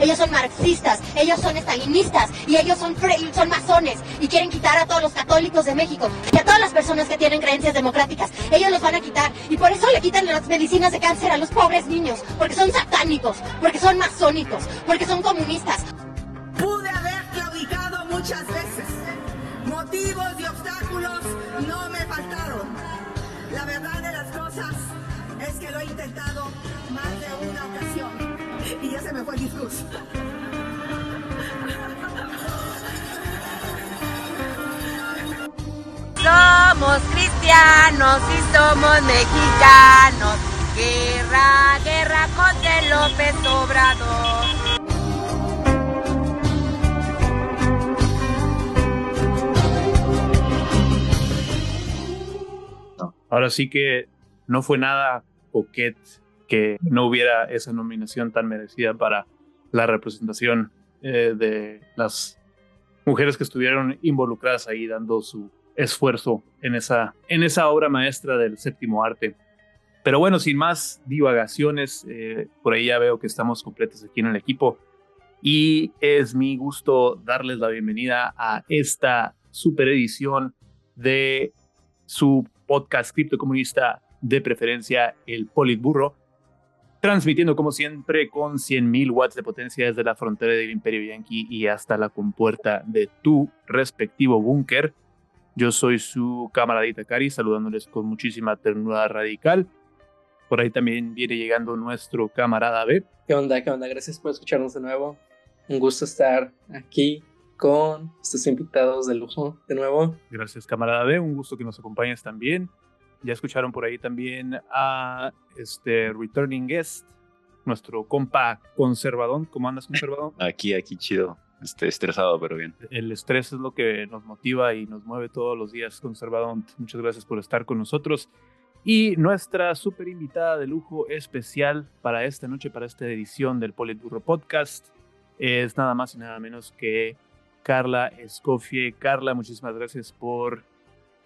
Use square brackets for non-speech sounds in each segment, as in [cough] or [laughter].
ellos son marxistas, ellos son estalinistas y ellos son, son masones y quieren quitar a todos los católicos de México y a todas las personas que tienen creencias democráticas. Ellos los van a quitar y por eso le quitan las medicinas de cáncer a los pobres niños, porque son satánicos, porque son masónicos, porque son comunistas. Pude haber claudicado muchas veces. Motivos y obstáculos no me faltaron. La verdad de las cosas es que lo he intentado más de una ocasión y ya se me fue el discurso. Somos cristianos y somos mexicanos. Guerra, guerra contra López Obrador. Ahora sí que no fue nada coquet que no hubiera esa nominación tan merecida para la representación eh, de las mujeres que estuvieron involucradas ahí dando su esfuerzo en esa, en esa obra maestra del séptimo arte. Pero bueno, sin más divagaciones, eh, por ahí ya veo que estamos completos aquí en el equipo y es mi gusto darles la bienvenida a esta super edición de su podcast criptocomunista de preferencia, el Politburro, transmitiendo como siempre con 100.000 watts de potencia desde la frontera del Imperio Yankee y hasta la compuerta de tu respectivo búnker. Yo soy su camaradita Cari, saludándoles con muchísima ternura radical. Por ahí también viene llegando nuestro camarada B. ¿Qué onda? ¿Qué onda? Gracias por escucharnos de nuevo. Un gusto estar aquí con estos invitados de lujo de nuevo. Gracias, camarada B. Un gusto que nos acompañes también. Ya escucharon por ahí también a este returning guest, nuestro compa conservadón. ¿Cómo andas, conservadón? [laughs] Aquí, aquí, chido. Este, estresado, pero bien. El estrés es lo que nos motiva y nos mueve todos los días, conservadón. Muchas gracias por estar con nosotros. Y nuestra super invitada de lujo especial para esta noche, para esta edición del Politburro Podcast, es nada más y nada menos que Carla Escofie. Carla, muchísimas gracias por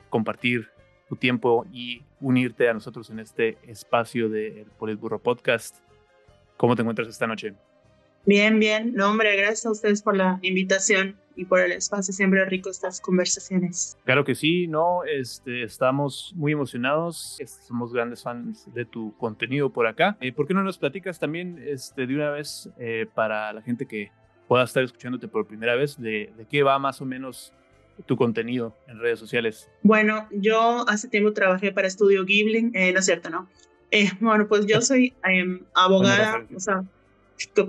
compartir tu tiempo y unirte a nosotros en este espacio del Politburro Podcast. ¿Cómo te encuentras esta noche? Bien, bien. No, hombre, gracias a ustedes por la invitación y por el espacio. Siempre rico estas conversaciones. Claro que sí, no, este, estamos muy emocionados. Somos grandes fans de tu contenido por acá. Eh, ¿Por qué no nos platicas también este, de una vez eh, para la gente que pueda estar escuchándote por primera vez de, de qué va más o menos tu contenido en redes sociales? Bueno, yo hace tiempo trabajé para Estudio Ghibli, eh, no es cierto, ¿no? Eh, [laughs] bueno, pues yo soy eh, abogada, o sea,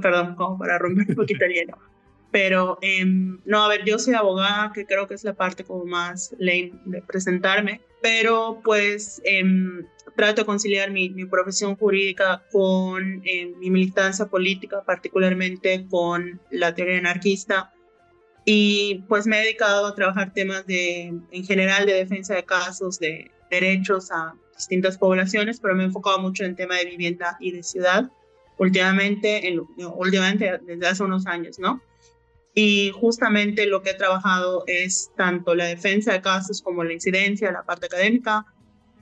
perdón, como para romper un poquito el [laughs] hielo. Pero, em, no, a ver, yo soy abogada, que creo que es la parte como más lame de presentarme, pero pues em, trato de conciliar mi, mi profesión jurídica con em, mi militancia política, particularmente con la teoría anarquista. Y pues me he dedicado a trabajar temas de, en general de defensa de casos, de derechos a distintas poblaciones, pero me he enfocado mucho en el tema de vivienda y de ciudad últimamente, en, últimamente desde hace unos años, ¿no? Y justamente lo que he trabajado es tanto la defensa de casos como la incidencia, la parte académica,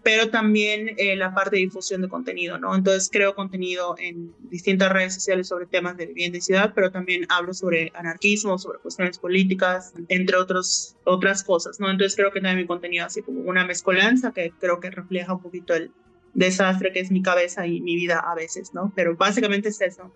pero también eh, la parte de difusión de contenido, ¿no? Entonces creo contenido en distintas redes sociales sobre temas de vivienda y ciudad, pero también hablo sobre anarquismo, sobre cuestiones políticas, entre otros, otras cosas, ¿no? Entonces creo que también mi contenido así como una mezcolanza que creo que refleja un poquito el desastre que es mi cabeza y mi vida a veces, ¿no? Pero básicamente es eso.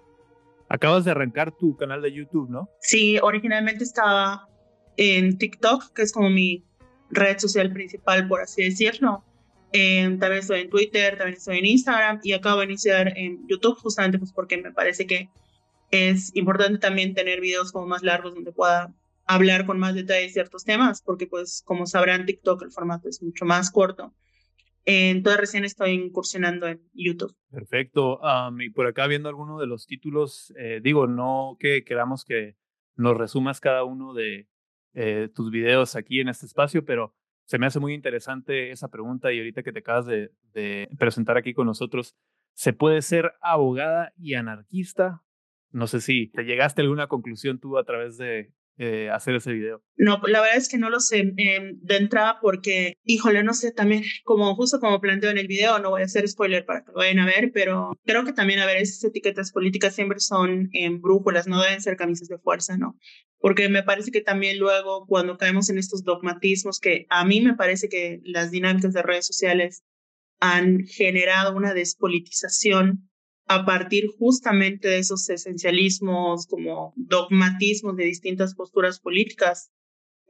Acabas de arrancar tu canal de YouTube, ¿no? Sí, originalmente estaba en TikTok, que es como mi red social principal, por así decirlo. Eh, también estoy en Twitter, también estoy en Instagram y acabo de iniciar en YouTube justamente pues porque me parece que es importante también tener videos como más largos donde pueda hablar con más detalle ciertos temas, porque pues como sabrán TikTok el formato es mucho más corto. Entonces recién estoy incursionando en YouTube. Perfecto. y por acá viendo alguno de los títulos, eh, digo, no que queramos que nos resumas cada uno de eh, tus videos aquí en este espacio, pero se me hace muy interesante esa pregunta y ahorita que te acabas de, presentar aquí con nosotros, ¿se puede ser abogada y anarquista? No sé si te llegaste a alguna conclusión tú a través de eh, hacer ese video? No, la verdad es que no lo sé em, de entrada porque, híjole, no sé, también como justo como planteo en el video, no voy a hacer spoiler para que lo vayan a ver, pero creo que también, a ver, esas etiquetas políticas siempre son en brújulas, no deben ser camisas de fuerza, ¿no? Porque me parece que también luego cuando caemos en estos dogmatismos, que a mí me parece que las dinámicas de redes sociales han generado una despolitización a partir justamente de esos esencialismos como dogmatismos de distintas posturas políticas,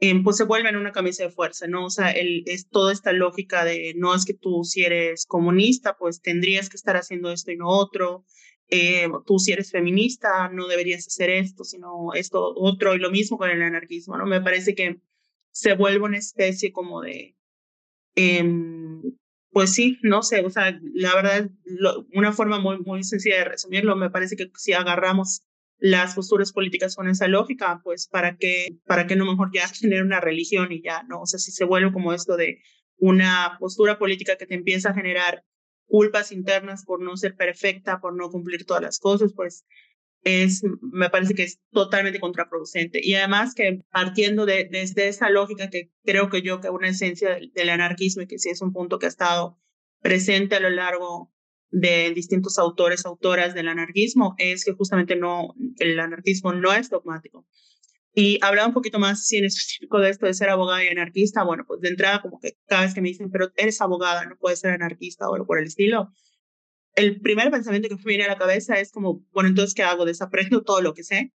eh, pues se vuelven una camisa de fuerza, ¿no? O sea, es toda esta lógica de no es que tú si eres comunista, pues tendrías que estar haciendo esto y no otro, eh, tú si eres feminista, no deberías hacer esto, sino esto otro, y lo mismo con el anarquismo, ¿no? Me parece que se vuelve una especie como de... Eh, pues sí, no sé, o sea, la verdad, una forma muy, muy sencilla de resumirlo, me parece que si agarramos las posturas políticas con esa lógica, pues para qué, para qué no mejor ya [laughs] tener una religión y ya, ¿no? O sea, si se vuelve como esto de una postura política que te empieza a generar culpas internas por no ser perfecta, por no cumplir todas las cosas, pues es, me parece que es totalmente contraproducente. Y además que partiendo de, desde esa lógica que creo que yo que una esencia del, anarquismo y que sí es un punto que ha estado presente a lo largo de distintos autores, autoras del anarquismo, es que justamente no, el anarquismo no es dogmático. Y hablaba un poquito más en específico de esto de ser abogada y anarquista, bueno, pues de entrada como que cada vez que me dicen, pero eres abogada, no puedes ser anarquista o algo por el estilo, el primer pensamiento que me viene a la cabeza es como, bueno, entonces, ¿qué hago? ¿Desaprendo todo lo que sé?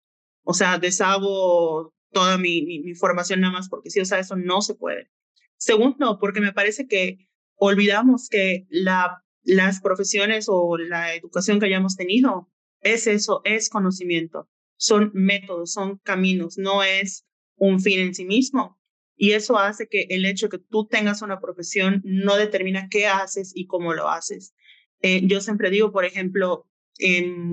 O sea, deshago toda mi, mi, formación nada más porque sí, o sea, eso no se puede. Segundo, porque me parece que olvidamos que la, las profesiones o la educación que hayamos tenido es eso, es conocimiento, son métodos, son caminos, no es un fin en sí mismo. Y eso hace que el hecho de que tú tengas una profesión no determina qué haces y cómo lo haces. Eh, yo siempre digo, por ejemplo,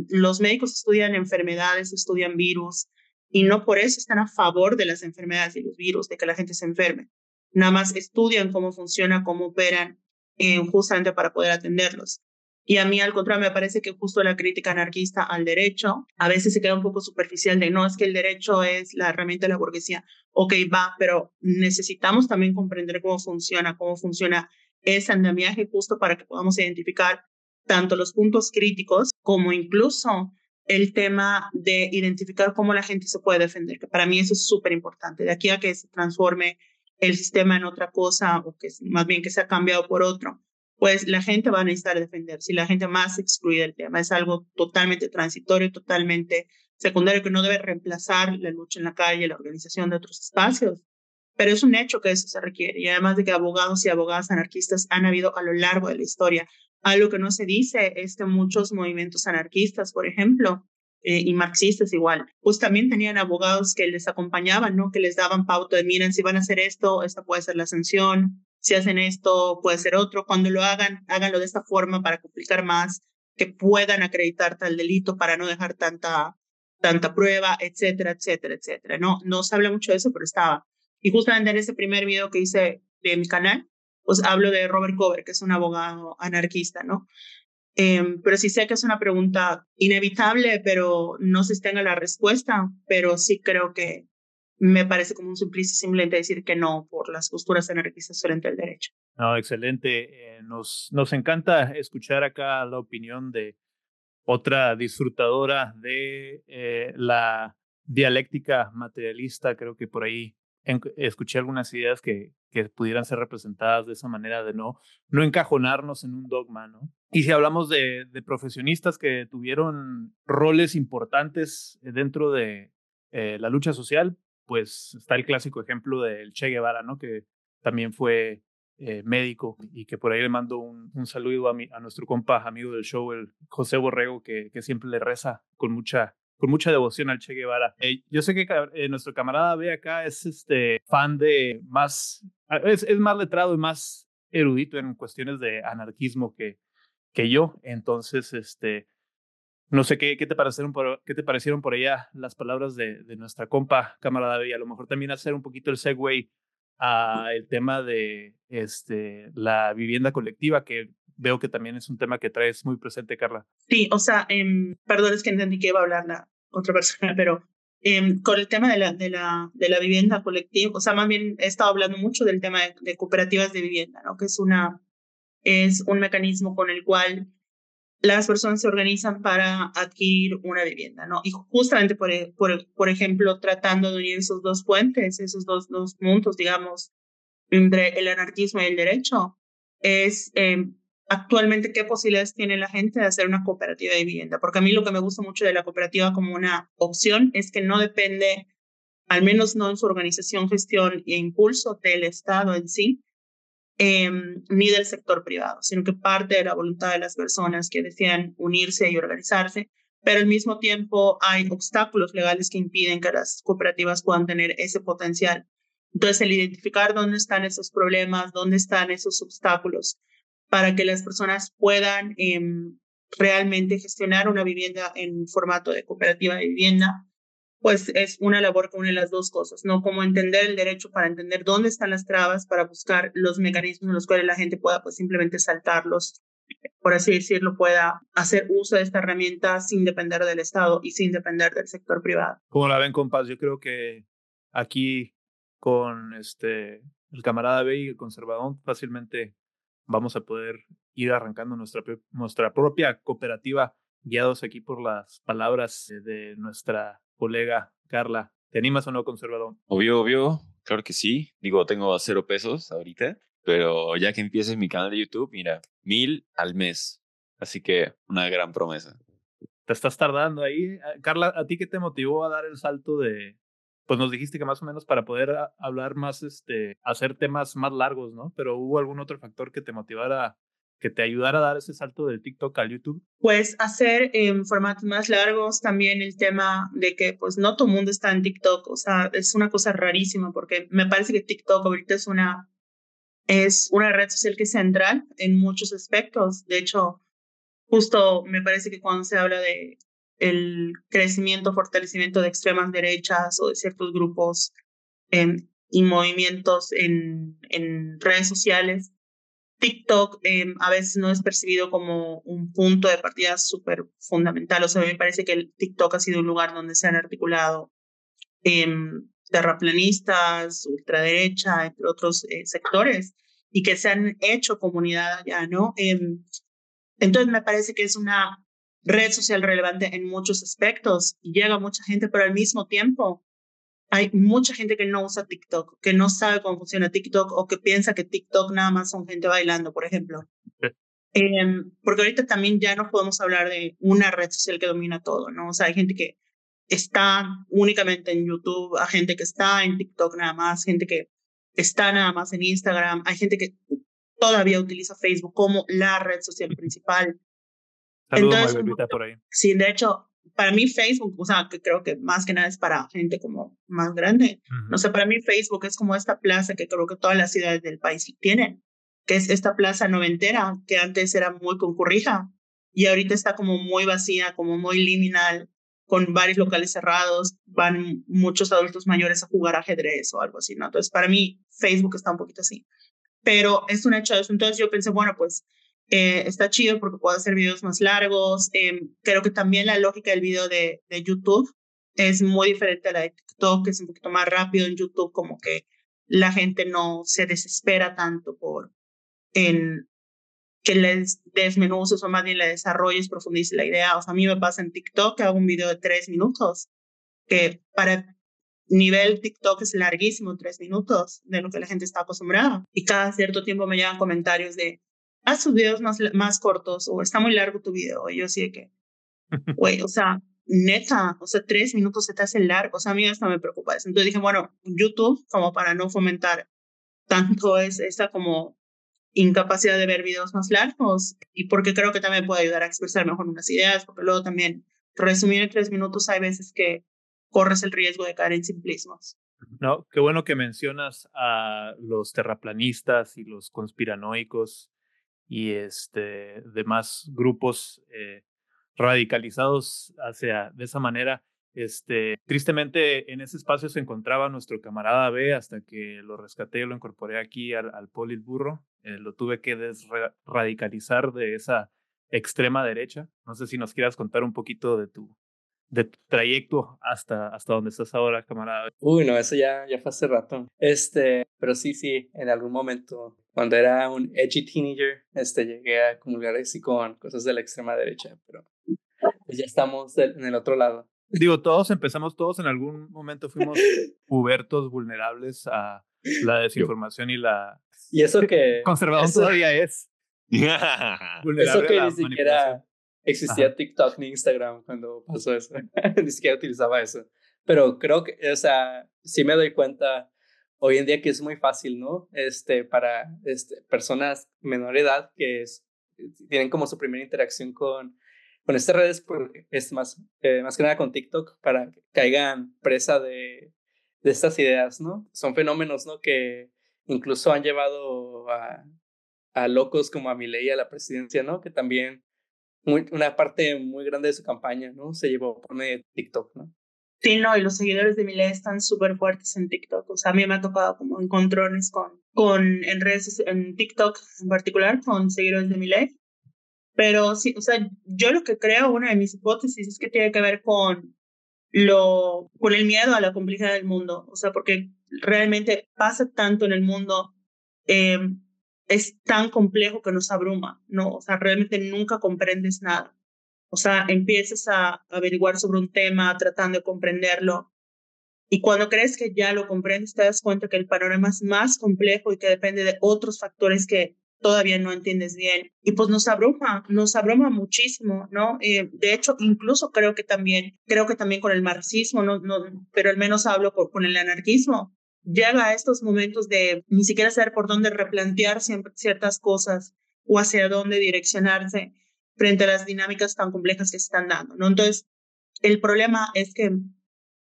los médicos estudian enfermedades, estudian virus, y no por eso están a favor de las enfermedades y los virus, de que la gente se enferme. Nada más estudian cómo funciona, cómo operan, eh, justamente para poder atenderlos. Y a mí, al contrario, me parece que justo la crítica anarquista al derecho a veces se queda un poco superficial de no, es que el derecho es la herramienta de la burguesía. Ok, va, pero necesitamos también comprender cómo funciona, cómo funciona ese andamiaje justo para que podamos identificar tanto los puntos críticos como incluso el tema de identificar cómo la gente se puede defender, que para mí eso es súper importante. De aquí a que se transforme el sistema en otra cosa o que más bien que se ha cambiado por otro, pues la gente va a necesitar defender. Si la gente más excluida del tema es algo totalmente transitorio, totalmente secundario, que no debe reemplazar la lucha en la calle, la organización de otros espacios. Pero es un hecho que eso se requiere. Y además de que abogados y abogadas anarquistas han habido a lo largo de la historia algo que no se dice es que muchos movimientos anarquistas, por ejemplo, eh, y marxistas igual, pues también tenían abogados que les acompañaban, ¿no? Que les daban pauta de, miren, si van a hacer esto, esta puede ser la sanción, si hacen esto, puede ser otro. Cuando lo hagan, háganlo de esta forma para complicar más, que puedan acreditar tal delito para no dejar tanta, tanta prueba, etcétera, etcétera, etcétera. No, no se habla mucho de eso, pero estaba. Y justamente en ese primer video que hice de mi canal, pues hablo de Robert Cover, que es un abogado anarquista, ¿no? Em, pero sí sé que es una pregunta inevitable, pero no se tenga la respuesta, pero sí creo que me parece como un suplicio simplemente decir que no por las posturas anarquistas frente al derecho. No, excelente. Eh, nos, nos encanta escuchar acá la opinión de otra disfrutadora de eh, la dialéctica materialista. Creo que por ahí escuché algunas ideas que, que pudieran ser representadas de esa manera de no, no encajonarnos en un dogma, ¿no? Y si hablamos de, profesionistas que tuvieron roles importantes dentro de eh, la lucha social, pues está el clásico ejemplo del Che Guevara, ¿no? Que también fue eh, médico y que por ahí le mando un, un saludo a, mi, a nuestro compa, amigo del show, el José Borrego, que, que siempre le reza con mucha con mucha devoción al Che Guevara. Eh, yo sé que eh, nuestro camarada B acá es este fan de más, ah, es, más letrado y más erudito en cuestiones de anarquismo que, que yo. Entonces, este, no sé qué, qué, te parecieron por, qué te parecieron por allá las palabras de, de nuestra compa camarada B. A lo mejor también hacer un poquito el segue a el tema de este, la vivienda colectiva, que veo que también es un tema que traes muy presente, Carla. Sí, o sea, eh, perdón, es que entendí que iba a hablar la otra persona, [laughs] pero em, con el tema de la, de, la, de la vivienda colectiva, o sea, más bien he estado hablando mucho del tema de, cooperativas de vivienda, ¿no? que es, una, es un mecanismo con el cual las personas se organizan para adquirir una vivienda, ¿no? Y justamente, por, por, por ejemplo, tratando de unir esos dos puentes, esos dos, dos puntos, digamos, entre el anarquismo y el derecho, es eh, actualmente qué posibilidades tiene la gente de hacer una cooperativa de vivienda. Porque a mí lo que me gusta mucho de la cooperativa como una opción es que no depende, al menos no en su organización, gestión e impulso del Estado en sí, em, ni del sector privado, sino que parte de la voluntad de las personas que desean unirse y organizarse, pero al mismo tiempo hay obstáculos legales que impiden que las cooperativas puedan tener ese potencial. Entonces, el identificar dónde están esos problemas, dónde están esos obstáculos, para que las personas puedan em, realmente gestionar una vivienda en formato de cooperativa de vivienda, pues es una labor que une las dos cosas, ¿no? Como entender el derecho para entender dónde están las trabas, para buscar los mecanismos en los cuales la gente pueda pues simplemente saltarlos, por así decirlo, pueda hacer uso de esta herramienta sin depender del Estado y sin depender del sector privado. Como la ven, compas, yo creo que aquí con este el camarada B y el conservador fácilmente vamos a poder ir arrancando nuestra, nuestra propia cooperativa, guiados aquí por las palabras de nuestra colega Carla. ¿Te animas o no, conservador? Obvio, obvio, claro que sí. Digo, tengo cero pesos ahorita, pero ya que empieces mi canal de YouTube, mira, mil al mes. Así que una gran promesa. Te estás tardando ahí. Ah, Carla, ¿a ti qué te motivó a dar el salto de, pues nos dijiste que más o menos para poder hablar más, este, hacer temas más largos, ¿no? Pero hubo algún otro factor que te motivara, que te ayudara a dar ese salto del TikTok al YouTube. Pues hacer en formatos más largos, también el tema de que pues no todo mundo está en TikTok, o sea, es una cosa rarísima porque me parece que TikTok ahorita es una, es una red social que es central en muchos aspectos. De hecho, justo me parece que cuando se habla de el crecimiento, fortalecimiento de extremas derechas o de ciertos grupos em, y movimientos en, en, redes sociales. TikTok em, a veces no es percibido como un punto de partida súper fundamental. O sea, a mí me parece que el TikTok ha sido un lugar donde se han articulado em, terraplanistas, ultraderecha, entre otros eh, sectores, y que se han hecho comunidad allá, ¿no? entonces me parece que es una red social relevante en muchos aspectos y llega mucha gente, pero al mismo tiempo hay mucha gente que no usa TikTok, que no sabe cómo funciona TikTok o que piensa que TikTok nada más son gente bailando, por ejemplo. Em, porque ahorita también ya no podemos hablar de una red social que domina todo, ¿no? O sea, hay gente que está únicamente en YouTube, hay gente que está en TikTok nada más, gente que está nada más en Instagram, hay gente que todavía utiliza Facebook como la red social principal. Entonces, por ahí. Sí, de hecho, para mí Facebook, o sea, que creo que más que nada es para gente como más grande. No sé, para mí Facebook es como esta plaza que creo que todas las ciudades del país tienen, que es esta plaza noventera que antes era muy concurrida y ahorita está como muy vacía, como muy liminal, con varios locales cerrados, van muchos adultos mayores a jugar ajedrez o algo así, ¿no? Entonces, para mí Facebook está un poquito así. Pero es un hecho de eso. Entonces yo pensé, bueno, pues eh, está chido porque puedo hacer videos más largos. Eh, creo que también la lógica del video de, de, YouTube es muy diferente a la de TikTok, que es un poquito más rápido en YouTube, como que la gente no se desespera tanto por en que les desmenuces o más bien le desarrolles, profundices la idea. O sea, a mí me pasa en TikTok que hago un video de tres minutos, que para nivel TikTok es larguísimo, tres minutos de lo que la gente está acostumbrada. Y cada cierto tiempo me llegan comentarios de, haz tus videos más, más cortos o está muy largo tu video. Y yo así de que, [laughs] güey, o sea, neta, o sea, tres minutos se te hace largo. O sea, a mí hasta me preocupa eso. Entonces dije, bueno, YouTube, como para no fomentar tanto es esa como incapacidad de ver videos más largos y porque creo que también puede ayudar a expresar mejor unas ideas, porque luego también resumir en tres minutos hay veces que corres el riesgo de caer en simplismos. No, qué bueno que mencionas a los terraplanistas y los conspiranoicos y este, demás grupos eh, radicalizados hacia de esa manera. Este, tristemente en ese espacio se encontraba nuestro camarada B hasta que lo rescaté y lo incorporé aquí al, al Burro. Eh, lo tuve que desradicalizar de esa extrema derecha. No sé si nos quieras contar un poquito de tu de tu trayecto hasta, hasta donde estás ahora, camarada. Uy, no, eso ya, ya fue hace rato. Este, pero sí, sí, en algún momento, cuando era un edgy teenager, este, llegué a comulgar así con cosas de la extrema derecha, pero pues ya estamos en el otro lado. Digo, todos empezamos, todos en algún momento fuimos [laughs] pubertos vulnerables a la desinformación y la... Y eso que... Conservador todavía es. [laughs] eso que ni siquiera existía TikTok ni Instagram cuando pasó eso. [laughs] ni siquiera utilizaba eso. Pero creo que, o sea, sí me doy cuenta hoy en día que es muy fácil, ¿no? Este, para este, personas menor edad que es, tienen como su primera interacción con, con estas redes, porque es más, eh, más que nada con TikTok, para que caigan presa de, de estas ideas, ¿no? Son fenómenos, ¿no? Que incluso han llevado a, a locos como a Milei a la presidencia, ¿no? Que también una parte muy grande de su campaña, ¿no? Se llevó por medio TikTok, ¿no? Sí, no, y los seguidores de Milei están súper fuertes en TikTok. O sea, a mí me ha tocado como encontrones con, con en redes, en TikTok en particular, con seguidores de Milei. Pero sí, o sea, yo lo que creo, una de mis hipótesis es que tiene que ver con lo, con el miedo a la complejidad del mundo. O sea, porque realmente pasa tanto en el mundo eh, es tan complejo que nos abruma, ¿no? O sea, realmente nunca comprendes nada. O sea, empiezas a averiguar sobre un tema, tratando de comprenderlo, y cuando crees que ya lo comprendes, te das cuenta que el panorama es más complejo y que depende de otros factores que todavía no entiendes bien. Y pues nos abruma, nos abruma muchísimo, ¿no? Eh, de hecho, incluso creo que también, creo que también con el marxismo, no, no, pero al menos hablo con el anarquismo, llega a estos momentos de ni siquiera saber por dónde replantear ciertas cosas o hacia dónde direccionarse frente a las dinámicas tan complejas que se están dando, ¿no? Entonces, el problema es que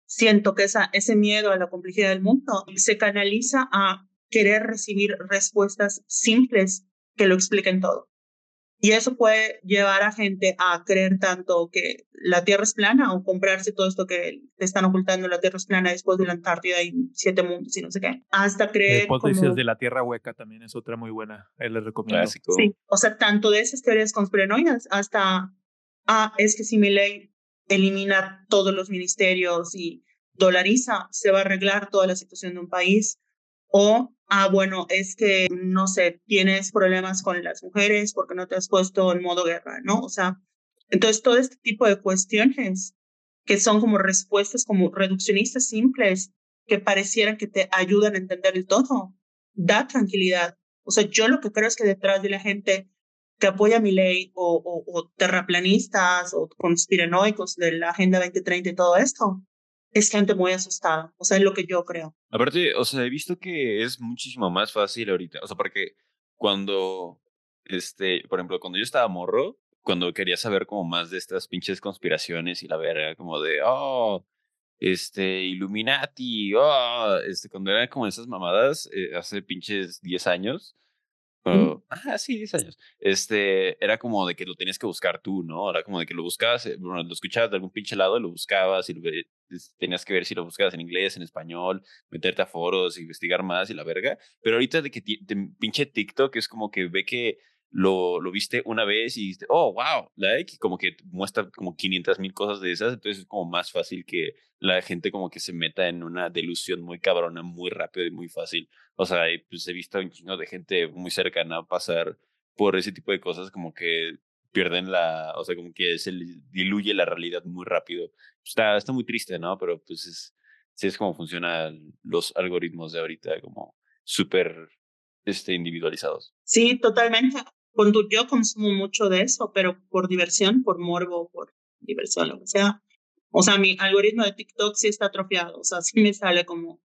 siento que esa, ese miedo a la complejidad del mundo se canaliza a querer recibir respuestas simples que lo expliquen todo. Y eso puede llevar a gente a creer tanto que la Tierra es plana o comprarse todo esto que te están ocultando, la Tierra es plana después de la Antártida y siete mundos y no sé qué. Hasta creer... La hipótesis de la Tierra hueca también es otra muy buena. Ahí les recomiendo. Sí, o sea, tanto de esas teorías conspiranoicas hasta, ah, es que si mi ley elimina todos los ministerios y dolariza, se va a arreglar toda la situación de un país. O ah, bueno, es que, no sé, tienes problemas con las mujeres porque no te has puesto en modo guerra, ¿no? O sea, entonces todo este tipo de cuestiones que son como respuestas como reduccionistas simples que parecieran que te ayudan a entender el todo, da tranquilidad. O sea, yo lo que creo es que detrás de la gente que apoya mi ley o, o, terraplanistas o conspiranoicos de la Agenda 2030 y todo esto, es gente muy asustada. O sea, es lo que yo creo. Aparte, o sea, he visto que es muchísimo más fácil ahorita. O sea, porque cuando, este, por ejemplo, cuando yo estaba morro, cuando quería saber como más de estas pinches conspiraciones y la verga, como de, oh, este, Illuminati, oh, este, cuando eran como esas mamadas, eh, hace pinches 10 años, ah, sí, 10 años. Este, era como de que lo tenías que buscar tú, ¿no? Era como de que lo buscabas, eh, bueno, lo escuchabas de algún pinche lado, lo buscabas y lo, tenías que ver si lo buscabas en inglés, en español, meterte a foros, investigar más y la verga. Pero ahorita de que pinche TikTok es como que ve que lo, lo viste una vez y dijiste, oh, wow, like, como que muestra como 500 mil cosas de esas, entonces es como más fácil que la gente como que se meta en una delusión muy cabrona, muy rápido y muy fácil. O sea, pues he visto un chingo de gente muy cercana pasar por ese tipo de cosas como que pierden la, o sea, como que se diluye la realidad muy rápido. Está, está muy triste, ¿no? Pero pues es, es como funcionan los algoritmos de ahorita, como súper este, individualizados. Sí, totalmente yo consumo mucho de eso, pero por diversión, por morbo, por diversión, lo que sea. O sea, mi algoritmo de TikTok sí está atrofiado, o sea, sí me sale como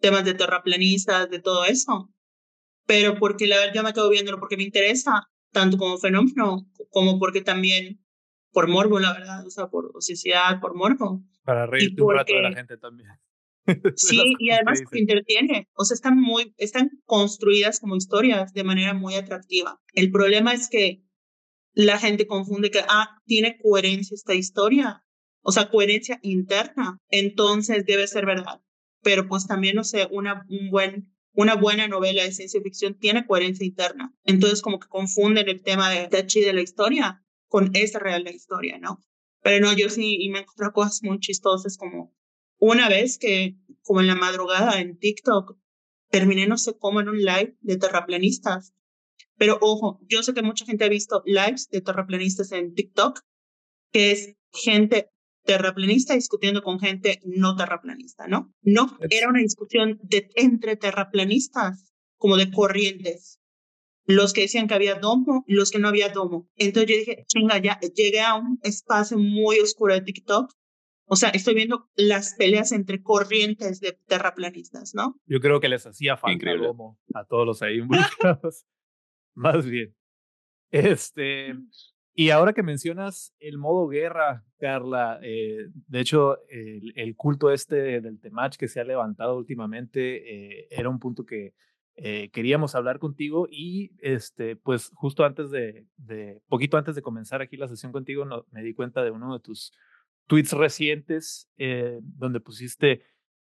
temas de terraplanistas, de todo eso. Pero porque la verdad yo me quedo viéndolo porque me interesa, tanto como fenómeno, como porque también por morbo, la verdad, o sea, por sociedad, por morbo. Para reírte un rato de la gente también. [laughs] Sí, y además te entretiene. O sea, están muy, están construidas como historias de manera muy atractiva. El problema es que la gente confunde que, ah, tiene coherencia esta historia. O sea, coherencia interna. Entonces debe ser verdad. Pero pues también, no sé, una, un buen, una buena novela de ciencia ficción tiene coherencia interna. Entonces como que confunden el tema de, de la historia con esta real la historia, ¿no? Pero no, yo sí y me encontré cosas muy chistosas como una vez que, como en la madrugada en TikTok, terminé no sé cómo en un live de terraplanistas. Pero ojo, yo sé que mucha gente ha visto lives de terraplanistas en TikTok, que es gente terraplanista discutiendo con gente no terraplanista, ¿no? No, era una discusión de, entre terraplanistas, como de corrientes. Los que decían que había domo los que no había domo. Entonces yo dije, chinga, ya llegué a un espacio muy oscuro de TikTok. O sea, estoy viendo las peleas entre corrientes de terraplanistas, ¿no? Yo creo que les hacía falta domo a todos los ahí involucrados. [laughs] Más bien. Este, y ahora que mencionas el modo guerra, Carla, eh, de hecho, el, culto este del Temach que se ha levantado últimamente eh, era un punto que eh, queríamos hablar contigo y este, pues justo antes de, de, poquito antes de comenzar aquí la sesión contigo, me di cuenta de uno de tus tweets recientes donde pusiste,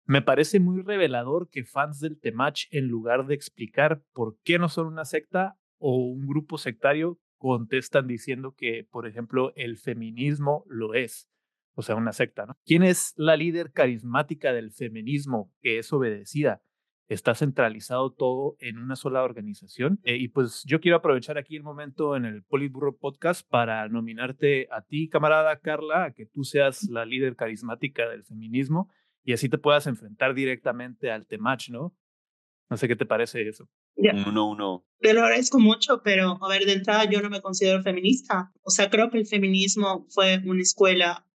me parece muy revelador que fans del Temach, en lugar de explicar por qué no son una secta o un grupo sectario, contestan diciendo que, por ejemplo, el feminismo lo es, o sea, una secta, ¿no? ¿Quién es la líder carismática del feminismo que es obedecida? Está centralizado todo en una sola organización. Eh, y pues yo quiero aprovechar aquí el momento en el Politburro Podcast para nominarte a ti, camarada Carla, a que tú seas la líder carismática del feminismo y así te puedas enfrentar directamente al Temach, ¿no? No sé qué te parece eso. Uno, uno. Te lo agradezco mucho, pero a ver, de entrada yo no me considero feminista. O sea, creo que el feminismo fue una escuela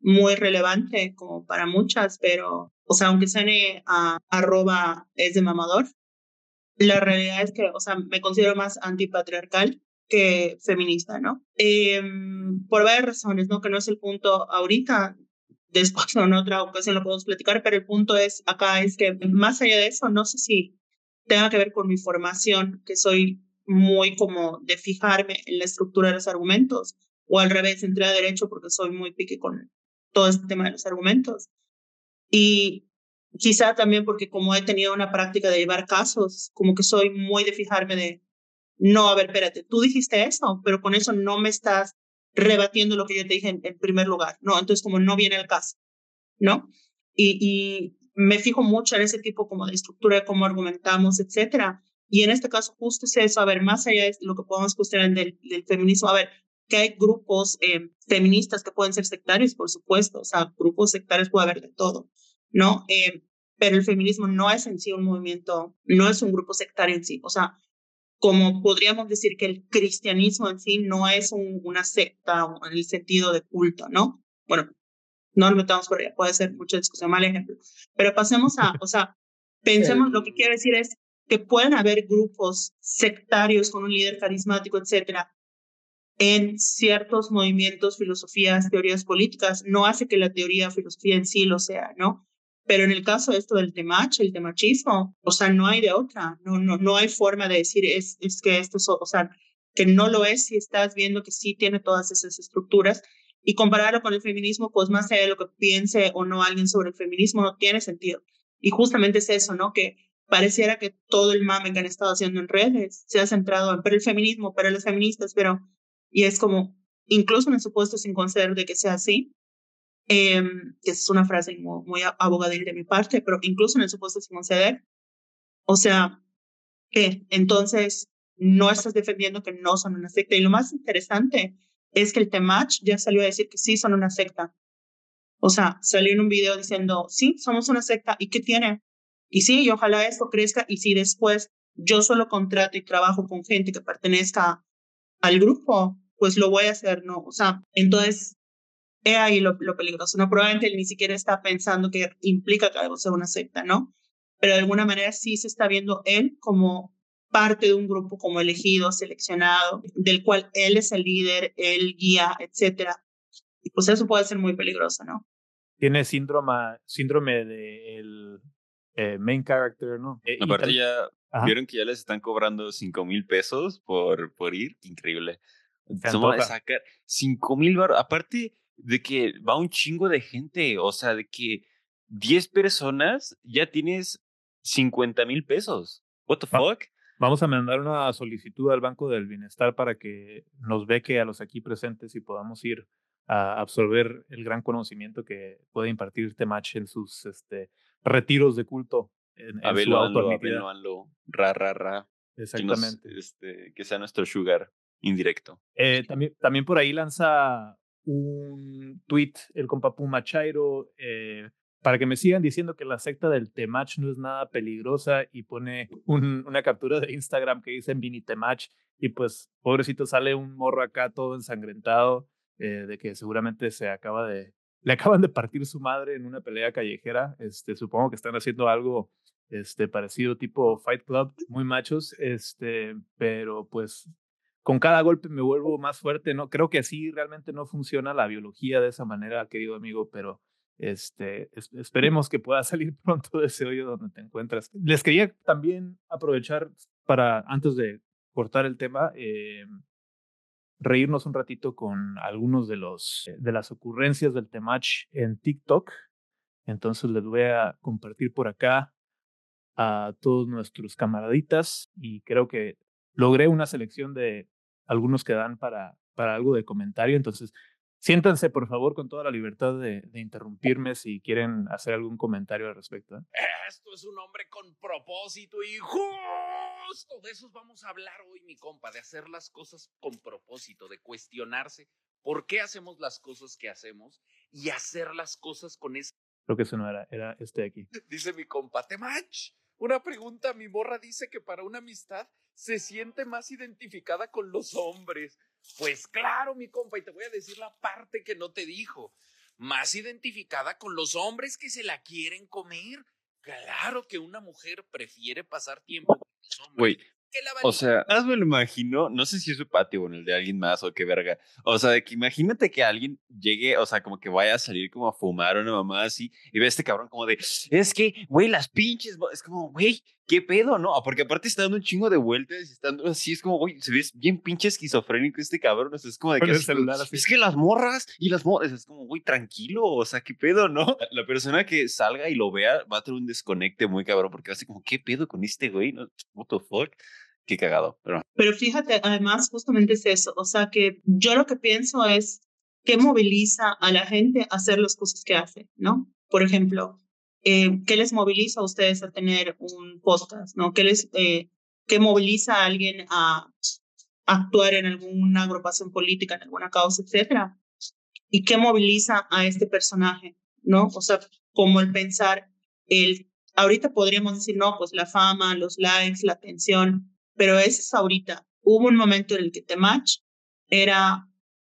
muy relevante como para muchas, pero, o sea, aunque suene a arroba es de mamador, la realidad es que, o sea, me considero más antipatriarcal que feminista, ¿no? Em, por varias razones, ¿no? Que no es el punto ahorita, después en otra ocasión lo podemos platicar, pero el punto es acá es que más allá de eso, no sé si tenga que ver con mi formación, que soy muy como de fijarme en la estructura de los argumentos, o al revés, entré a derecho porque soy muy pique con todo este tema de los argumentos. Y quizá también porque como he tenido una práctica de llevar casos, como que soy muy de fijarme de, no, a ver, espérate, tú dijiste eso, pero con eso no me estás rebatiendo lo que yo te dije en, primer lugar, ¿no? Entonces como no viene el caso, ¿no? Y, y me fijo mucho en ese tipo como de estructura cómo argumentamos, etcétera. Y en este caso justo es eso, a ver, más allá de lo que podemos cuestionar del, del feminismo, a ver, que hay grupos eh, feministas que pueden ser sectarios, por supuesto, o sea, grupos sectarios puede haber de todo, ¿no? Eh, pero el feminismo no es en sí un movimiento, no es un grupo sectario en sí, o sea, como podríamos decir que el cristianismo en sí no es una secta en el sentido de culto, ¿no? Bueno, no lo metamos por ahí, puede ser mucha discusión, mal ejemplo. Pero pasemos a, o sea, [laughs] pensemos, lo que quiero decir es que pueden haber grupos sectarios con un líder carismático, etcétera, en ciertos movimientos, filosofías, teorías políticas. No hace que la teoría, filosofía en sí lo sea, ¿no? Pero en el caso de esto del temach, el temachismo, o sea, no hay de otra, no, no, no hay forma de decir es, es que esto es, o sea, que no lo es si estás viendo que sí tiene todas esas estructuras y compararlo con el feminismo, pues más allá de lo que piense o no alguien sobre el feminismo, no tiene sentido. Y justamente es eso, ¿no? Que pareciera que todo el mame que han estado haciendo en redes se ha centrado en pero el feminismo, pero las feministas, pero... Y es como, incluso en el supuesto sin conceder de que sea así, eh, que es una frase muy, muy abogadil de mi parte, pero incluso en el supuesto sin conceder, o sea, que entonces no estás defendiendo que no son una secta. Y lo más interesante es que el Temach ya salió a decir que sí son una secta. O sea, salió en un video diciendo, sí, somos una secta, ¿y qué tiene? Y sí, y ojalá esto crezca, y si después yo solo contrato y trabajo con gente que pertenezca al grupo, pues lo voy a hacer, ¿no? O sea, entonces, he ahí lo, peligroso, ¿no? Probablemente él ni siquiera está pensando que implica que algo sea una secta, ¿no? Pero de alguna manera sí se está viendo él como parte de un grupo como elegido, seleccionado, del cual él es el líder, él guía, etcétera. Y pues eso puede ser muy peligroso, ¿no? Tiene síndrome, síndrome del eh, main character, ¿no? Eh, Aparte ya vieron que ya les están cobrando 5 mil pesos por, por ir, increíble. Somos a sacar 5 mil aparte de que va un chingo de gente, o sea, de que 10 personas ya tienes 50 mil pesos. What the fuck? Vamos a mandar una solicitud al Banco del Bienestar para que nos beque a los aquí presentes y podamos ir a absorber el gran conocimiento que puede impartir Temach en sus este, retiros de culto. En, en su auto ra, ra, ra. Exactamente. Que, este, que sea nuestro sugar indirecto. Eh, también, también por ahí lanza un tweet el compa Puma Chairo eh, para que me sigan diciendo que la secta del Temach no es nada peligrosa y pone una captura de Instagram que dice Vini Temach y pues pobrecito sale un morro acá todo ensangrentado eh, de que seguramente se acaba de le acaban de partir su madre en una pelea callejera. Este supongo que están haciendo algo este parecido tipo Fight Club muy machos este pero pues con cada golpe me vuelvo más fuerte no creo que así realmente no funciona la biología de esa manera querido amigo pero este, esperemos que pueda [laughs] salir pronto de ese hoyo donde te encuentras. Les quería también aprovechar para, antes de cortar el tema, eh, reírnos un ratito con algunos de, los, de las ocurrencias del Temach en TikTok. Entonces les voy a compartir por acá a todos nuestros camaraditas y creo que logré una selección de algunos que dan para, para algo de comentario. Entonces, Siéntanse, por favor, con toda la libertad de, interrumpirme si quieren hacer algún comentario al respecto. ¿eh? Esto es un hombre con propósito y justo de eso vamos a hablar hoy, mi compa, de hacer las cosas con propósito, de cuestionarse por qué hacemos las cosas que hacemos y hacer las cosas con ese. Creo que eso no era, era este de aquí. [laughs] Dice mi compa, te match. Una pregunta, mi morra dice que para una amistad se siente más identificada con los hombres. Pues claro, mi compa, y te voy a decir la parte que no te dijo. Más identificada con los hombres que se la quieren comer. Claro que una mujer prefiere pasar tiempo con los hombres. O sea, me lo imagino, no sé si es su patio o en el de alguien más o qué verga. O sea, que imagínate que alguien llegue, o sea, como que vaya a salir como a fumar o una mamá así y ve a este cabrón como de, es que, güey, las pinches, es como, güey, ¿qué pedo, no? Porque aparte está dando un chingo de vueltas y está dando así, es como, güey, se ve bien pinche esquizofrénico este cabrón, o sea, es como de que es que las morras y las morras, es como, güey, tranquilo, o sea, ¿qué pedo, no? [laughs] La persona que salga y lo vea va a tener un desconecte muy cabrón porque va a ser como, ¿qué pedo con este güey? ¿No? What the fuck? Qué cagado, pero... Pero fíjate, además, justamente es eso, o sea, que yo lo que pienso es qué moviliza a la gente a hacer las cosas que hace, ¿no? Por ejemplo, eh, ¿qué les moviliza a ustedes a tener un podcast, ¿no? ¿Qué, les, eh, ¿Qué moviliza a alguien a actuar en alguna agrupación política, en alguna causa, etcétera? ¿Y qué moviliza a este personaje, ¿no? O sea, como el pensar, el, ahorita podríamos decir, no, pues la fama, los likes, la atención, pero ese es ahorita. Hubo un momento en el que Temach era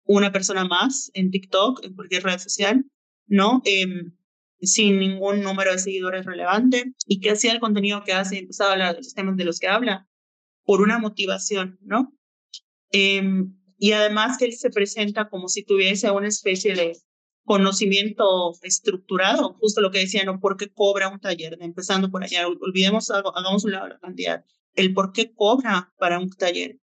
una persona más en TikTok, en cualquier red social, ¿no? Em, sin ningún número de seguidores relevante y que hacía el contenido que hace y empezaba a hablar de los temas de los que habla por una motivación, ¿no? Em, y además que él se presenta como si tuviese una especie de conocimiento estructurado, justo lo que decía, ¿no? ¿Por qué cobra un taller? Empezando por allá, olvidemos algo, hagamos un lado la cantidad el por qué cobra para un taller.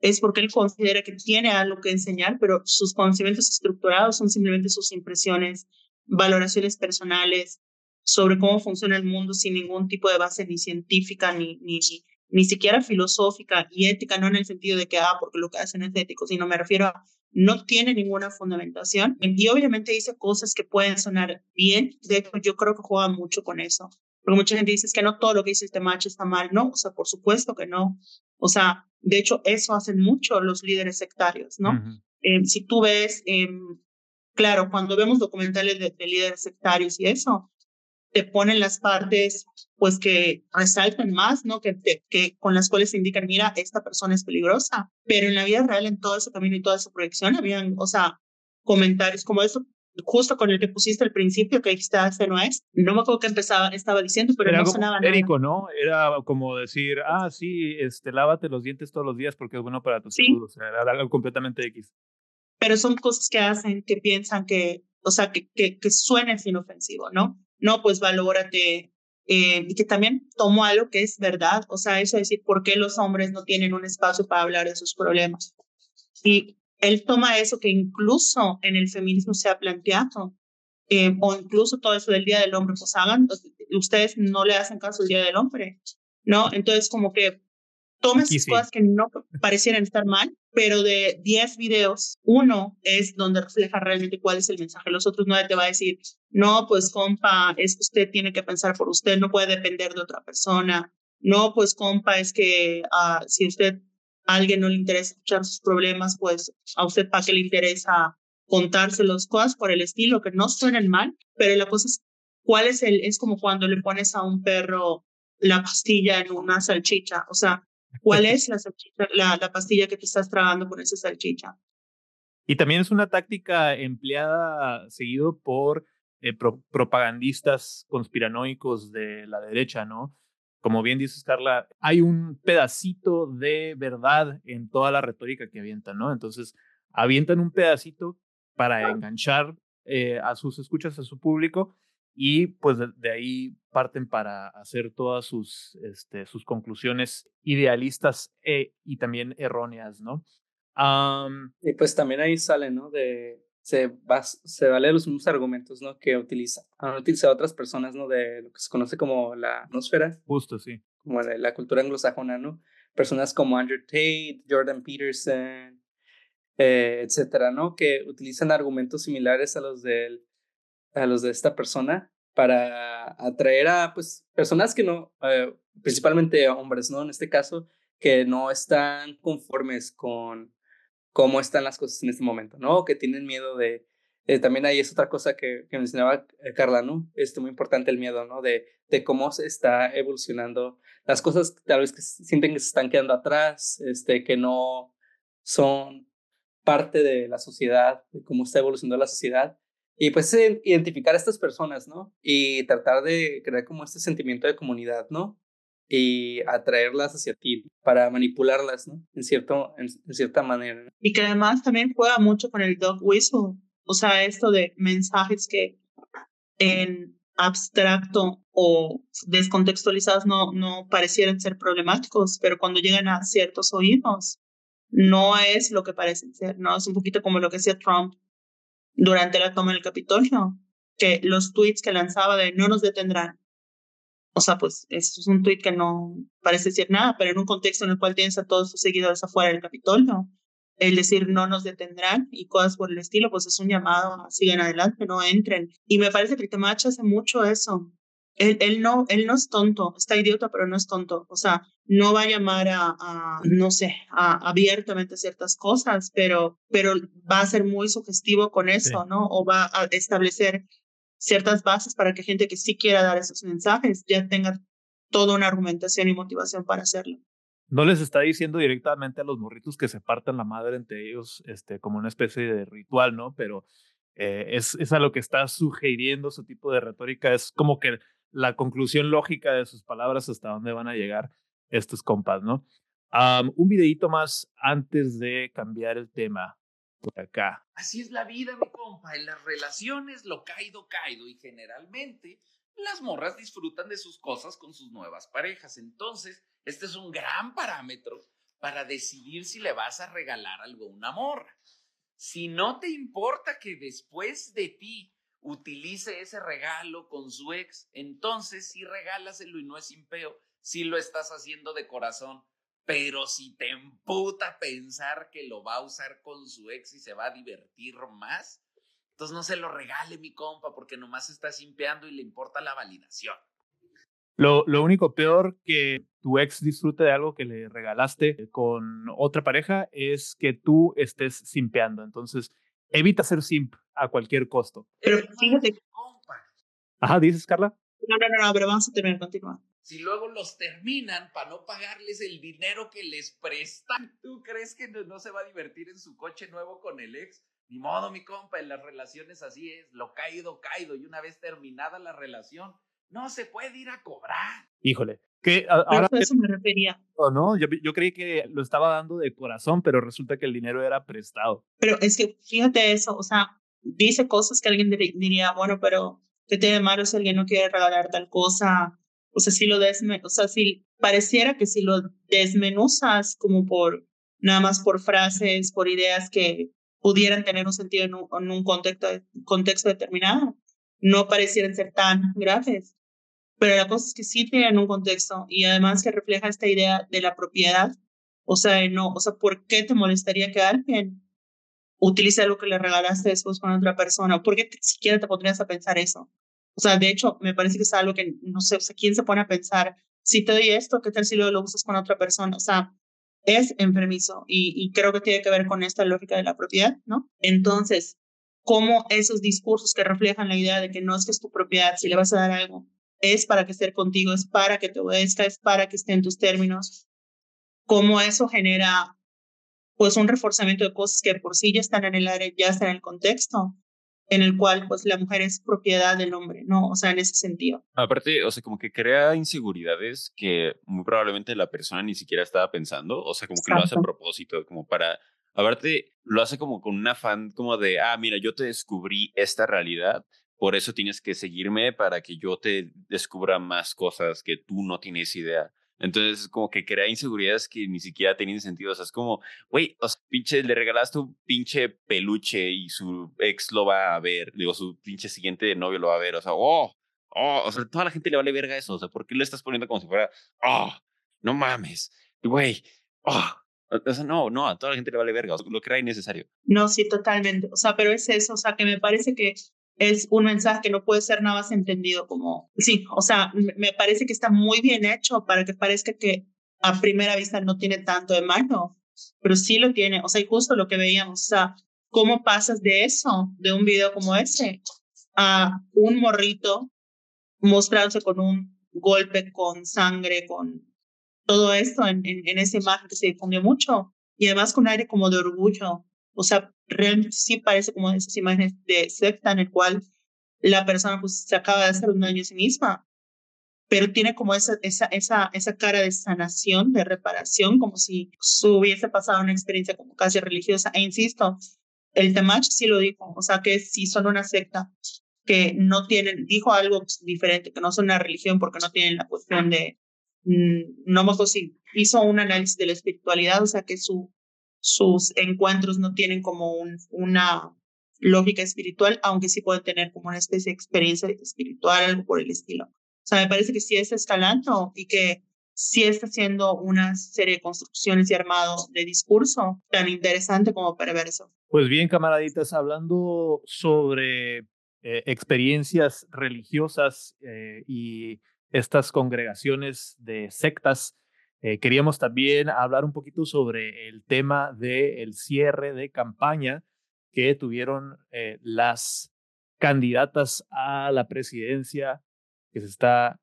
Es porque él considera que tiene algo que enseñar, pero sus conocimientos estructurados son simplemente sus impresiones, valoraciones personales sobre cómo funciona el mundo sin ningún tipo de base ni científica ni, ni, ni siquiera filosófica y ética, no en el sentido de que, ah, porque lo que hacen es ético, sino me refiero a no tiene ninguna fundamentación y obviamente dice cosas que pueden sonar bien, de hecho yo creo que juega mucho con eso, porque mucha gente dice que no todo lo que dice este macho está mal, ¿no? O sea, por supuesto que no. O sea, de hecho, eso hacen mucho los líderes sectarios, ¿no? Eh, si tú ves, eh, claro, cuando vemos documentales de, líderes sectarios y eso, te ponen las partes, pues, que resaltan más, ¿no? Que, que con las cuales se indican, mira, esta persona es peligrosa. Pero en la vida real, en todo ese camino y toda esa proyección, habían, o sea, comentarios como eso justo con el que pusiste al principio, que dijiste, este no es, no me acuerdo que empezaba, estaba diciendo, pero no sonaba nada. ¿no? Era como decir, ah, sí, este, lávate los dientes todos los días porque es bueno para tu salud, o sea, era algo completamente X. Pero son cosas que hacen que piensan que, o sea, que, que, que inofensivo, ¿no? No, pues valórate, eh, y que también tomo algo que es verdad, o sea, eso es decir, ¿por qué los hombres no tienen un espacio para hablar de sus problemas? Y él toma eso que incluso en el feminismo se ha planteado, eh, o incluso todo eso del Día del Hombre, pues hagan, ustedes no le hacen caso al Día del Hombre, ¿no? Entonces, como que toma esas cosas que no parecieran estar mal pero de 10 videos, uno es donde refleja realmente cuál es el mensaje. Los otros nueve te va a decir, no, pues compa, es que usted tiene que pensar por usted, no puede depender de otra persona. No, pues compa, es que uh, si usted a alguien no le interesa escuchar sus problemas, pues a usted para qué le interesa contárselos, cosas por el estilo, que no suenan mal, pero la cosa es, ¿cuál es el, es como cuando le pones a un perro la pastilla en una salchicha, o sea, ¿cuál es la, la, la pastilla que te estás tragando con esa salchicha? Y también es una táctica empleada seguido por eh, propagandistas conspiranoicos de la derecha, ¿no? Como bien dices, Carla, hay un pedacito de verdad en toda la retórica que avientan, ¿no? Entonces, avientan un pedacito para enganchar eh, a sus escuchas, a su público, y pues de, ahí parten para hacer todas sus, este, sus conclusiones idealistas e, y también erróneas, ¿no? y pues también ahí sale, ¿no? De, se, va, se vale los mismos argumentos, ¿no? Que utiliza, han utilizado otras personas, ¿no? De lo que se conoce como la atmósfera. Justo, sí. Como de la cultura anglosajona, ¿no? Personas como Andrew Tate, Jordan Peterson, eh, etcétera, ¿no? Que utilizan argumentos similares a los, del, a los de esta persona para atraer a, pues, personas que no, eh, principalmente hombres, ¿no? En este caso, que no están conformes con cómo están las cosas en este momento, ¿no? Que tienen miedo de... Eh, también ahí es otra cosa que, que mencionaba Carla, ¿no? Este, muy importante el miedo, ¿no? De, de cómo se está evolucionando las cosas, tal vez que sienten que se están quedando atrás, este, que no son parte de la sociedad, de cómo está evolucionando la sociedad. Y pues identificar a estas personas, ¿no? Y tratar de crear como este sentimiento de comunidad, ¿no? Y atraerlas hacia ti para manipularlas, ¿no? En, cierto, en, cierta manera. Y que además también juega mucho con el dog whistle. O sea, esto de mensajes que en abstracto o descontextualizados no, no parecieran ser problemáticos, pero cuando llegan a ciertos oídos, no es lo que parecen ser, ¿no? Es un poquito como lo que decía Trump durante la toma del Capitolio, que los tweets que lanzaba de no nos detendrán. O sea, pues es un tweet que no parece decir nada, pero en un contexto en el cual tienes a todos sus seguidores afuera del Capitolio, el decir no nos detendrán y cosas por el estilo, pues es un llamado sigan adelante, no entren. Y me parece que Temacho hace mucho eso, él, no, él no es tonto, está idiota, pero no es tonto. O sea, no va a llamar a, no sé, a, abiertamente ciertas cosas, pero, pero va a ser muy sugestivo con eso, ¿no? O va a establecer ciertas bases para que gente que sí quiera dar esos mensajes ya tenga toda una argumentación y motivación para hacerlo. No les está diciendo directamente a los morritos que se partan la madre entre ellos, este, como una especie de ritual, ¿no? Pero eh, es, es a lo que está sugiriendo su tipo de retórica. Es como que la conclusión lógica de sus palabras hasta dónde van a llegar estos compas, ¿no? un videito más antes de cambiar el tema por acá. Así es la vida, mi compa. En las relaciones lo caído, caído. Y generalmente las morras disfrutan de sus cosas con sus nuevas parejas. Entonces, este es un gran parámetro para decidir si le vas a regalar algo a una morra. Si no te importa que después de ti utilice ese regalo con su ex, entonces sí regálaselo y no es impeo, si lo estás haciendo de corazón. Pero si te emputa pensar que lo va a usar con su ex y se va a divertir más, entonces no se lo regale mi compa porque nomás está simpeando y le importa la validación. Lo, lo, único peor que tu ex disfrute de algo que le regalaste con otra pareja es que tú estés simpeando. Entonces, evita ser simp a cualquier costo. Pero fíjate. Ajá, dices, Carla. No, no, no, no, pero vamos a terminar, continúa. Si luego los terminan para no pagarles el dinero que les prestan, ¿tú crees que no, se va a divertir en su coche nuevo con el ex? Ni modo, mi compa, en las relaciones así es, lo caído, caído, y una vez terminada la relación, no se puede ir a cobrar. Híjole, que ahora eso me refería. no, yo, yo, creí que lo estaba dando de corazón, pero resulta que el dinero era prestado. Pero es que fíjate eso, o sea, dice cosas que alguien diría, bueno, pero ¿qué tiene malo si alguien no quiere regalar tal cosa? O sea, si lo desme o sea, si pareciera que si lo desmenuzas como por nada más por frases, por ideas que pudieran tener un sentido en un, en un contexto, contexto determinado, no parecieran ser tan graves. Pero la cosa es que sí tienen un contexto y además que refleja esta idea de la propiedad O sea, no, o sea, ¿por qué te molestaría que alguien utilice algo que le regalaste después con otra persona? ¿Por qué siquiera te pondrías a pensar eso? O sea, de hecho, me parece que es algo que no sé, o sea, ¿quién se pone a pensar? Si te doy esto, ¿qué tal si luego lo usas con otra persona? O sea, es enfermizo y, y creo que tiene que ver con esta lógica de la propiedad, ¿no? Entonces, cómo esos discursos que reflejan la idea de que no es que es tu propiedad, si le vas a dar algo, es para que esté contigo, es para que te obedezca, es para que esté en tus términos, cómo eso genera pues un reforzamiento de cosas que por sí ya están en el área, ya están en el contexto, en el cual pues la mujer es propiedad del hombre, ¿no? O sea, en ese sentido. Aparte, o sea, como que crea inseguridades que muy probablemente la persona ni siquiera estaba pensando, o sea, como que lo hace a propósito, como para Aparte, lo hace como con un afán como de, ah, mira, yo te descubrí esta realidad, por eso tienes que seguirme para que yo te descubra más cosas que tú no tienes idea. Entonces, como que crea inseguridades que ni siquiera tienen sentido. O sea, es como, güey, o sea, pinche, le regalaste un pinche peluche y su ex lo va a ver. Digo, su pinche siguiente novio lo va a ver. O sea, oh, oh, o sea, toda la gente le vale verga eso. O sea, ¿por qué le estás poniendo como si fuera, oh, no mames, güey, oh, o sea, no, no, a toda la gente le vale verga, lo que era innecesario. No, sí, totalmente. O sea, pero es eso, o sea, que me parece que es un mensaje que no puede ser nada más entendido como, sí, o sea, me parece que está muy bien hecho para que parezca que a primera vista no tiene tanto de malo, pero sí lo tiene, o sea, y justo lo que veíamos, o sea, cómo pasas de eso, de un video como ese, a un morrito mostrándose con un golpe, con sangre, con todo esto en, en, esa imagen que se difundió mucho y además con aire como de orgullo. O sea, realmente sí parece como esas imágenes de secta en el cual la persona pues se acaba de hacer un daño a sí misma, pero tiene como esa, esa, esa, esa cara de sanación, de reparación, como si hubiese pasado una experiencia como casi religiosa. E insisto, el Temach sí lo dijo, o sea que sí son una secta que no tienen, dijo algo diferente, que no son una religión porque no tienen la cuestión de, Mm, no me si hizo un análisis de la espiritualidad, o sea que su, sus encuentros no tienen como un, una lógica espiritual, aunque sí pueden tener como una especie de experiencia espiritual, algo por el estilo. O sea, me parece que sí está escalando y que sí está haciendo una serie de construcciones y armado de discurso tan interesante como perverso. Pues bien, camaraditas, hablando sobre eh, experiencias religiosas eh, y estas congregaciones de sectas. Eh, queríamos también hablar un poquito sobre el tema del cierre de campaña que tuvieron eh, las candidatas a la presidencia, que se, está,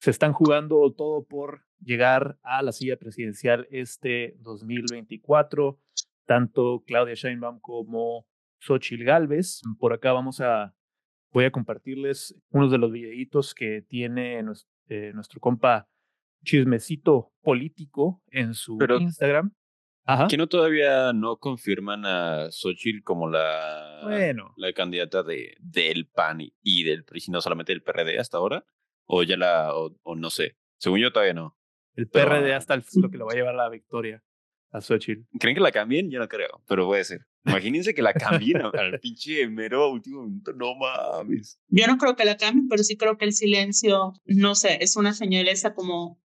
se están jugando todo por llegar a la silla presidencial este 2024, tanto Claudia Sheinbaum como Xochitl Galvez. Por acá vamos a voy a compartirles unos de los videitos que tiene eh, nuestro compa Chismecito Político en su Instagram. Ajá. ¿Que no todavía no confirman a Xochitl como la, bueno. la candidata de, del PAN y, del PRI, no solamente del PRD hasta ahora? ¿O ya la, o, no sé? Según yo todavía no. El PRD hasta el, [laughs] lo que lo va a llevar a la victoria a Xochitl. ¿Creen que la cambien? Yo no creo, pero puede ser. Imagínense que la cambien [laughs] al pinche mero último minuto. No mames. Yo no creo que la cambien, pero sí creo que el silencio, no sé, es una señal esa como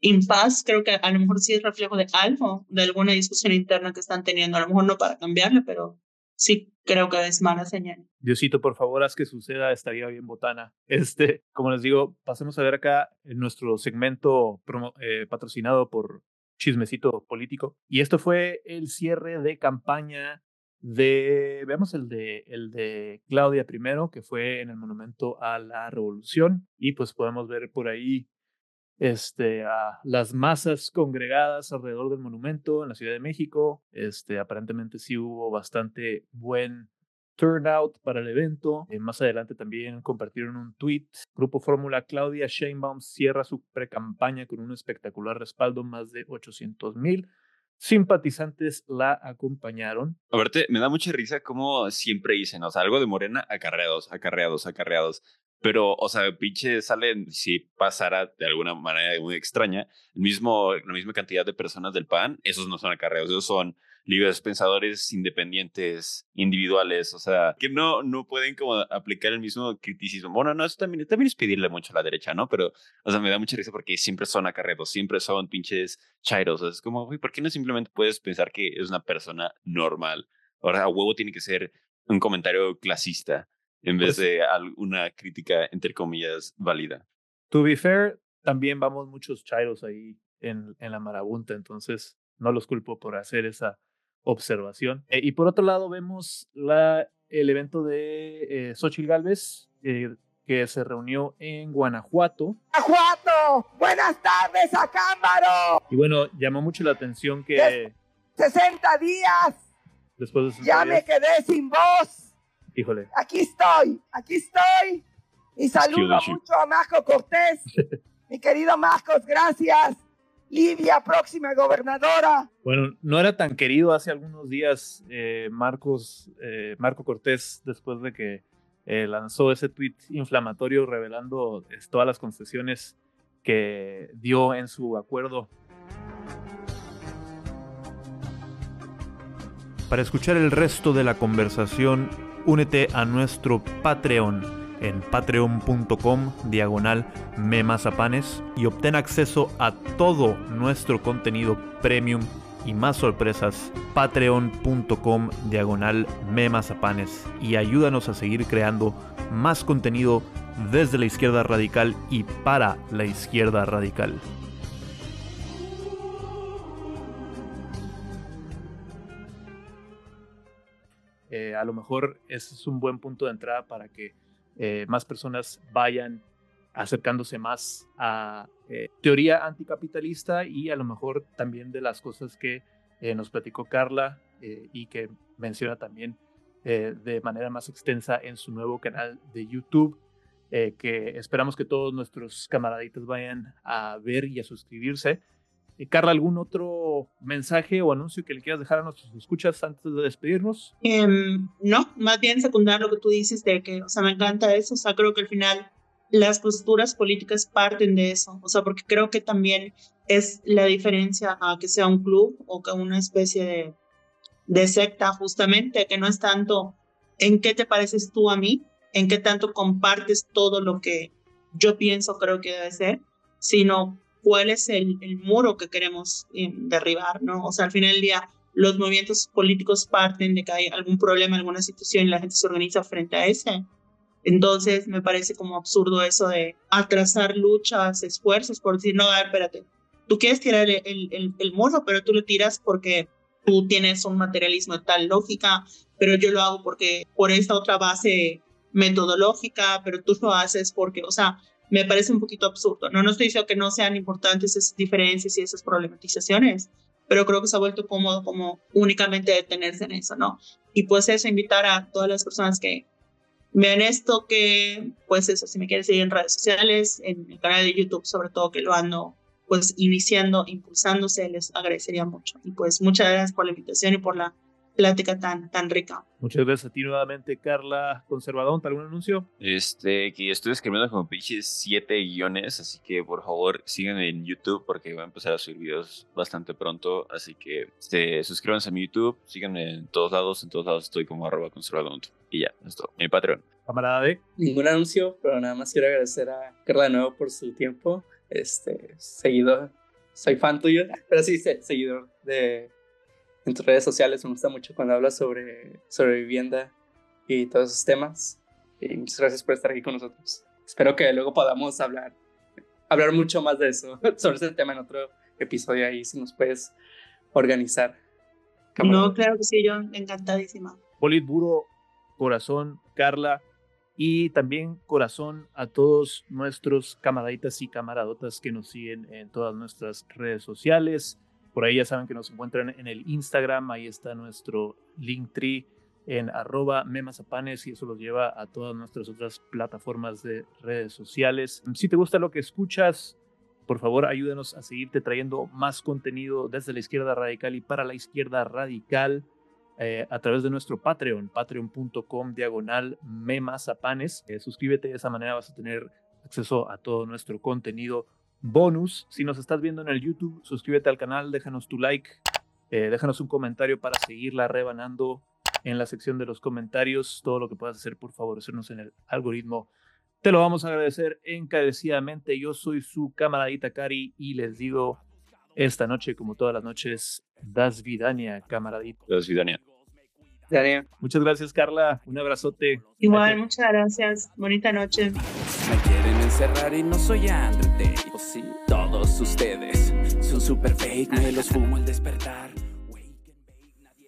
impaz. Creo que a lo mejor sí es reflejo de algo, de alguna discusión interna que están teniendo. A lo mejor no para cambiarla, pero sí creo que es mala señal. Diosito, por favor, haz que suceda, estaría bien botana. Este, como les digo, pasemos a ver acá en nuestro segmento eh, patrocinado por Chismecito Político. Y esto fue el cierre de campaña de, veamos el de, el de Claudia primero, que fue en el Monumento a la Revolución, y pues podemos ver por ahí este, a las masas congregadas alrededor del monumento en la Ciudad de México. Este, aparentemente sí hubo bastante buen turnout para el evento. Eh, más adelante también compartieron un tweet. Grupo Fórmula Claudia Sheinbaum cierra su pre-campaña con un espectacular respaldo, más de 800 mil simpatizantes la acompañaron. A verte, me da mucha risa como siempre dicen, o sea, algo de Morena, acarreados, acarreados, acarreados. Pero, o sea, pinche salen, si pasara de alguna manera muy extraña, el mismo, la misma cantidad de personas del PAN, esos no son acarreados, esos son libres pensadores independientes, individuales, o sea, que no, no pueden como aplicar el mismo criticismo. Bueno, no, eso también, también es pedirle mucho a la derecha, ¿no? Pero, o sea, me da mucha risa porque siempre son acarretos, siempre son pinches chairos. O sea, es como, güey, ¿por qué no simplemente puedes pensar que es una persona normal? Ahora, a huevo tiene que ser un comentario clasista en vez pues de una crítica, entre comillas, válida. To be fair, también vamos muchos chairos ahí en, en la marabunta, entonces no los culpo por hacer esa observación. Eh, y por otro lado, vemos la, el evento de eh, Xochitl Galvez, eh, que se reunió en Guanajuato. ¡Guanajuato! ¡Buenas tardes a Cámara! Y bueno, llamó mucho la atención que... 60 días. Después de ya me quedé sin voz. Híjole. Aquí estoy, aquí estoy. Y saludo mucho a Marco Cortés. [laughs] Mi querido Marcos, gracias. Livia, próxima gobernadora. Bueno, no era tan querido hace algunos días eh, Marcos, eh, Marco Cortés, después de que eh, lanzó ese tuit inflamatorio revelando todas las concesiones que dio en su acuerdo. Para escuchar el resto de la conversación, únete a nuestro Patreon en patreon.com diagonal memazapanes y obtén acceso a todo nuestro contenido premium y más sorpresas patreon.com diagonal memazapanes y ayúdanos a seguir creando más contenido desde la izquierda radical y para la izquierda radical. Eh, a lo mejor es un buen punto de entrada para que eh, más personas vayan acercándose más a eh, teoría anticapitalista y a lo mejor también de las cosas que eh, nos platicó Carla y que menciona también de manera más extensa en su nuevo canal de YouTube, que esperamos que todos nuestros camaraditos vayan a ver y a suscribirse. Carla, ¿algún otro mensaje o anuncio que le quieras dejar a nuestros escuchas antes de despedirnos? Em, no, más bien secundar lo que tú dices de que, o sea, me encanta eso, o sea, creo que al final las posturas políticas parten de eso, o sea, porque creo que también es la diferencia a que sea un club o que una especie de, de secta, justamente, que no es tanto en qué te pareces tú a mí, en qué tanto compartes todo lo que yo pienso, creo que debe ser, sino cuál es el, muro que queremos eh, derribar, ¿no? O sea, al final del día, los movimientos políticos parten de que hay algún problema, alguna situación y la gente se organiza frente a ese. Entonces, me parece como absurdo eso de atrasar luchas, esfuerzos, por decir, no, a ver, espérate, tú quieres tirar el, el, el muro, pero tú lo tiras porque tú tienes un materialismo de tal lógica, pero yo lo hago porque por esta otra base metodológica, pero tú lo haces porque, o sea, me parece un poquito absurdo. No, no estoy diciendo que no sean importantes esas diferencias y esas problematizaciones, pero creo que se ha vuelto cómodo como únicamente detenerse en eso, ¿no? Y pues eso, invitar a todas las personas que vean esto, que pues eso, si me quieren seguir en redes sociales, en el canal de YouTube sobre todo, que lo ando pues iniciando, impulsándose, les agradecería mucho. Y pues muchas gracias por la invitación y por la plática tan, tan rica. Muchas gracias a ti nuevamente, Carla Conservadón. ¿Algún anuncio? Este, que estoy escribiendo como pinches siete guiones, así que por favor síganme en YouTube porque voy a empezar a subir videos bastante pronto. Así que este, suscríbanse a mi YouTube, síganme en todos lados, en todos lados estoy como arroba conservadón. Y ya, esto, mi Patreon. Camarada de. Ningún anuncio, pero nada más quiero agradecer a Carla de nuevo por su tiempo. Este, seguidor, soy fan tuyo, pero sí, seguidor de en tus redes sociales. Me gusta mucho cuando hablas sobre, sobre vivienda y todos esos temas. Y muchas gracias por estar aquí con nosotros. Espero que luego podamos hablar, hablar mucho más de eso, [laughs] sobre ese tema en otro episodio ahí, si nos puedes organizar. No, claro que sí, yo encantadísima. Politburo, corazón, Carla, y también corazón a todos nuestros camaraditas y camaradotas que nos siguen en todas nuestras redes sociales. Por ahí ya saben que nos encuentran en el Instagram, ahí está nuestro Linktree en arroba memazapanes y eso los lleva a todas nuestras otras plataformas de redes sociales. Si te gusta lo que escuchas, por favor ayúdanos a seguirte trayendo más contenido desde la izquierda radical y para la izquierda radical eh, a través de nuestro Patreon, patreon.com diagonal memazapanes. Eh, suscríbete, de esa manera vas a tener acceso a todo nuestro contenido bonus. Si nos estás viendo en el YouTube, suscríbete al canal, déjanos tu like Eh, déjanos un comentario para seguirla rebanando en la sección de los comentarios. Todo lo que puedas hacer por favorecernos en el algoritmo. Te lo vamos a agradecer encarecidamente. Yo soy su camaradita Cari y les digo esta noche, como todas las noches, Das Vidania, camaradita. Das Vidania. Muchas gracias, Carla. Un abrazote. Igual, muchas gracias. Bonita noche. Me quieren encerrar y no soy Andrew sí, todos ustedes son super fake, me los fumo al despertar.